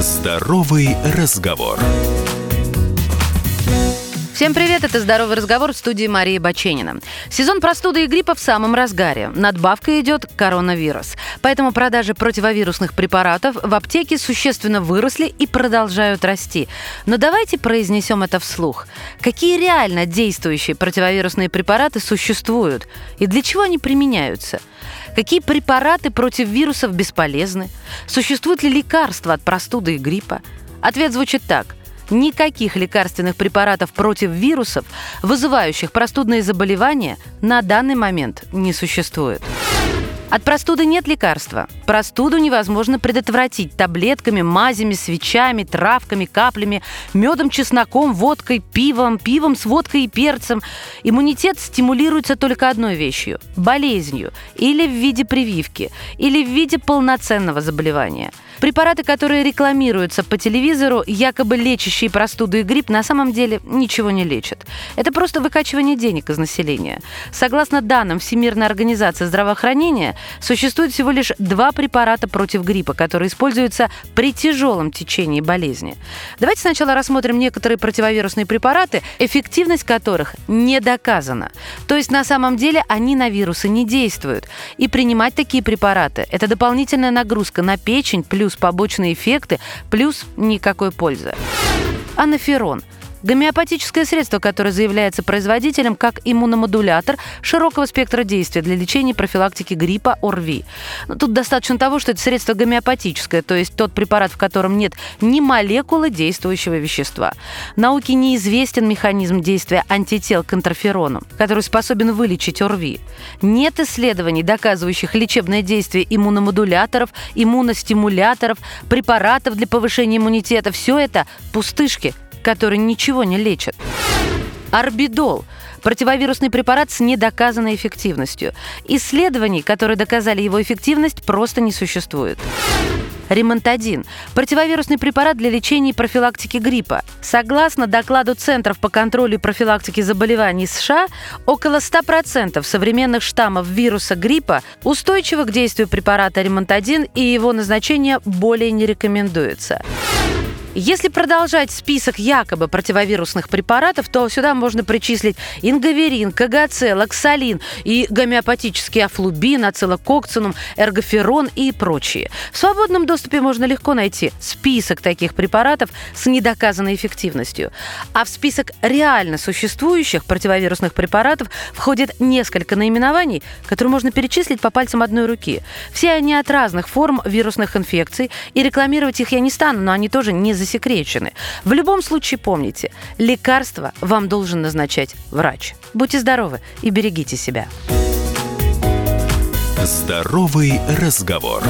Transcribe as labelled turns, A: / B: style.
A: Здоровый разговор.
B: Всем привет, это «Здоровый разговор» в студии Марии Баченина. Сезон простуды и гриппа в самом разгаре. Надбавка идет коронавирус. Поэтому продажи противовирусных препаратов в аптеке существенно выросли и продолжают расти. Но давайте произнесем это вслух. Какие реально действующие противовирусные препараты существуют и для чего они применяются? Какие препараты против вирусов бесполезны? Существуют ли лекарства от простуды и гриппа? Ответ звучит так – Никаких лекарственных препаратов против вирусов, вызывающих простудные заболевания, на данный момент не существует. От простуды нет лекарства. Простуду невозможно предотвратить таблетками, мазями, свечами, травками, каплями, медом, чесноком, водкой, пивом, пивом с водкой и перцем. Иммунитет стимулируется только одной вещью – болезнью, или в виде прививки, или в виде полноценного заболевания – Препараты, которые рекламируются по телевизору, якобы лечащие простуду и грипп, на самом деле ничего не лечат. Это просто выкачивание денег из населения. Согласно данным Всемирной организации здравоохранения, существует всего лишь два препарата против гриппа, которые используются при тяжелом течении болезни. Давайте сначала рассмотрим некоторые противовирусные препараты, эффективность которых не доказана. То есть на самом деле они на вирусы не действуют. И принимать такие препараты – это дополнительная нагрузка на печень плюс плюс побочные эффекты, плюс никакой пользы. Анаферон – Гомеопатическое средство, которое заявляется производителем как иммуномодулятор широкого спектра действия для лечения и профилактики гриппа ОРВИ. Но тут достаточно того, что это средство гомеопатическое, то есть тот препарат, в котором нет ни молекулы действующего вещества. Науке неизвестен механизм действия антител к интерферону, который способен вылечить ОРВИ. Нет исследований, доказывающих лечебное действие иммуномодуляторов, иммуностимуляторов, препаратов для повышения иммунитета. Все это пустышки – который ничего не лечит. Арбидол – противовирусный препарат с недоказанной эффективностью. Исследований, которые доказали его эффективность, просто не существует. Ремонтадин – противовирусный препарат для лечения и профилактики гриппа. Согласно докладу Центров по контролю и профилактике заболеваний США, около 100% современных штаммов вируса гриппа устойчивы к действию препарата ремонтадин и его назначение более не рекомендуется. Если продолжать список якобы противовирусных препаратов, то сюда можно причислить ингаверин, КГЦ, лаксалин и гомеопатический афлубин, ацилококцинум, эргоферон и прочие. В свободном доступе можно легко найти список таких препаратов с недоказанной эффективностью. А в список реально существующих противовирусных препаратов входит несколько наименований, которые можно перечислить по пальцам одной руки. Все они от разных форм вирусных инфекций, и рекламировать их я не стану, но они тоже не засекречены. В любом случае помните, лекарство вам должен назначать врач. Будьте здоровы и берегите себя.
A: Здоровый разговор.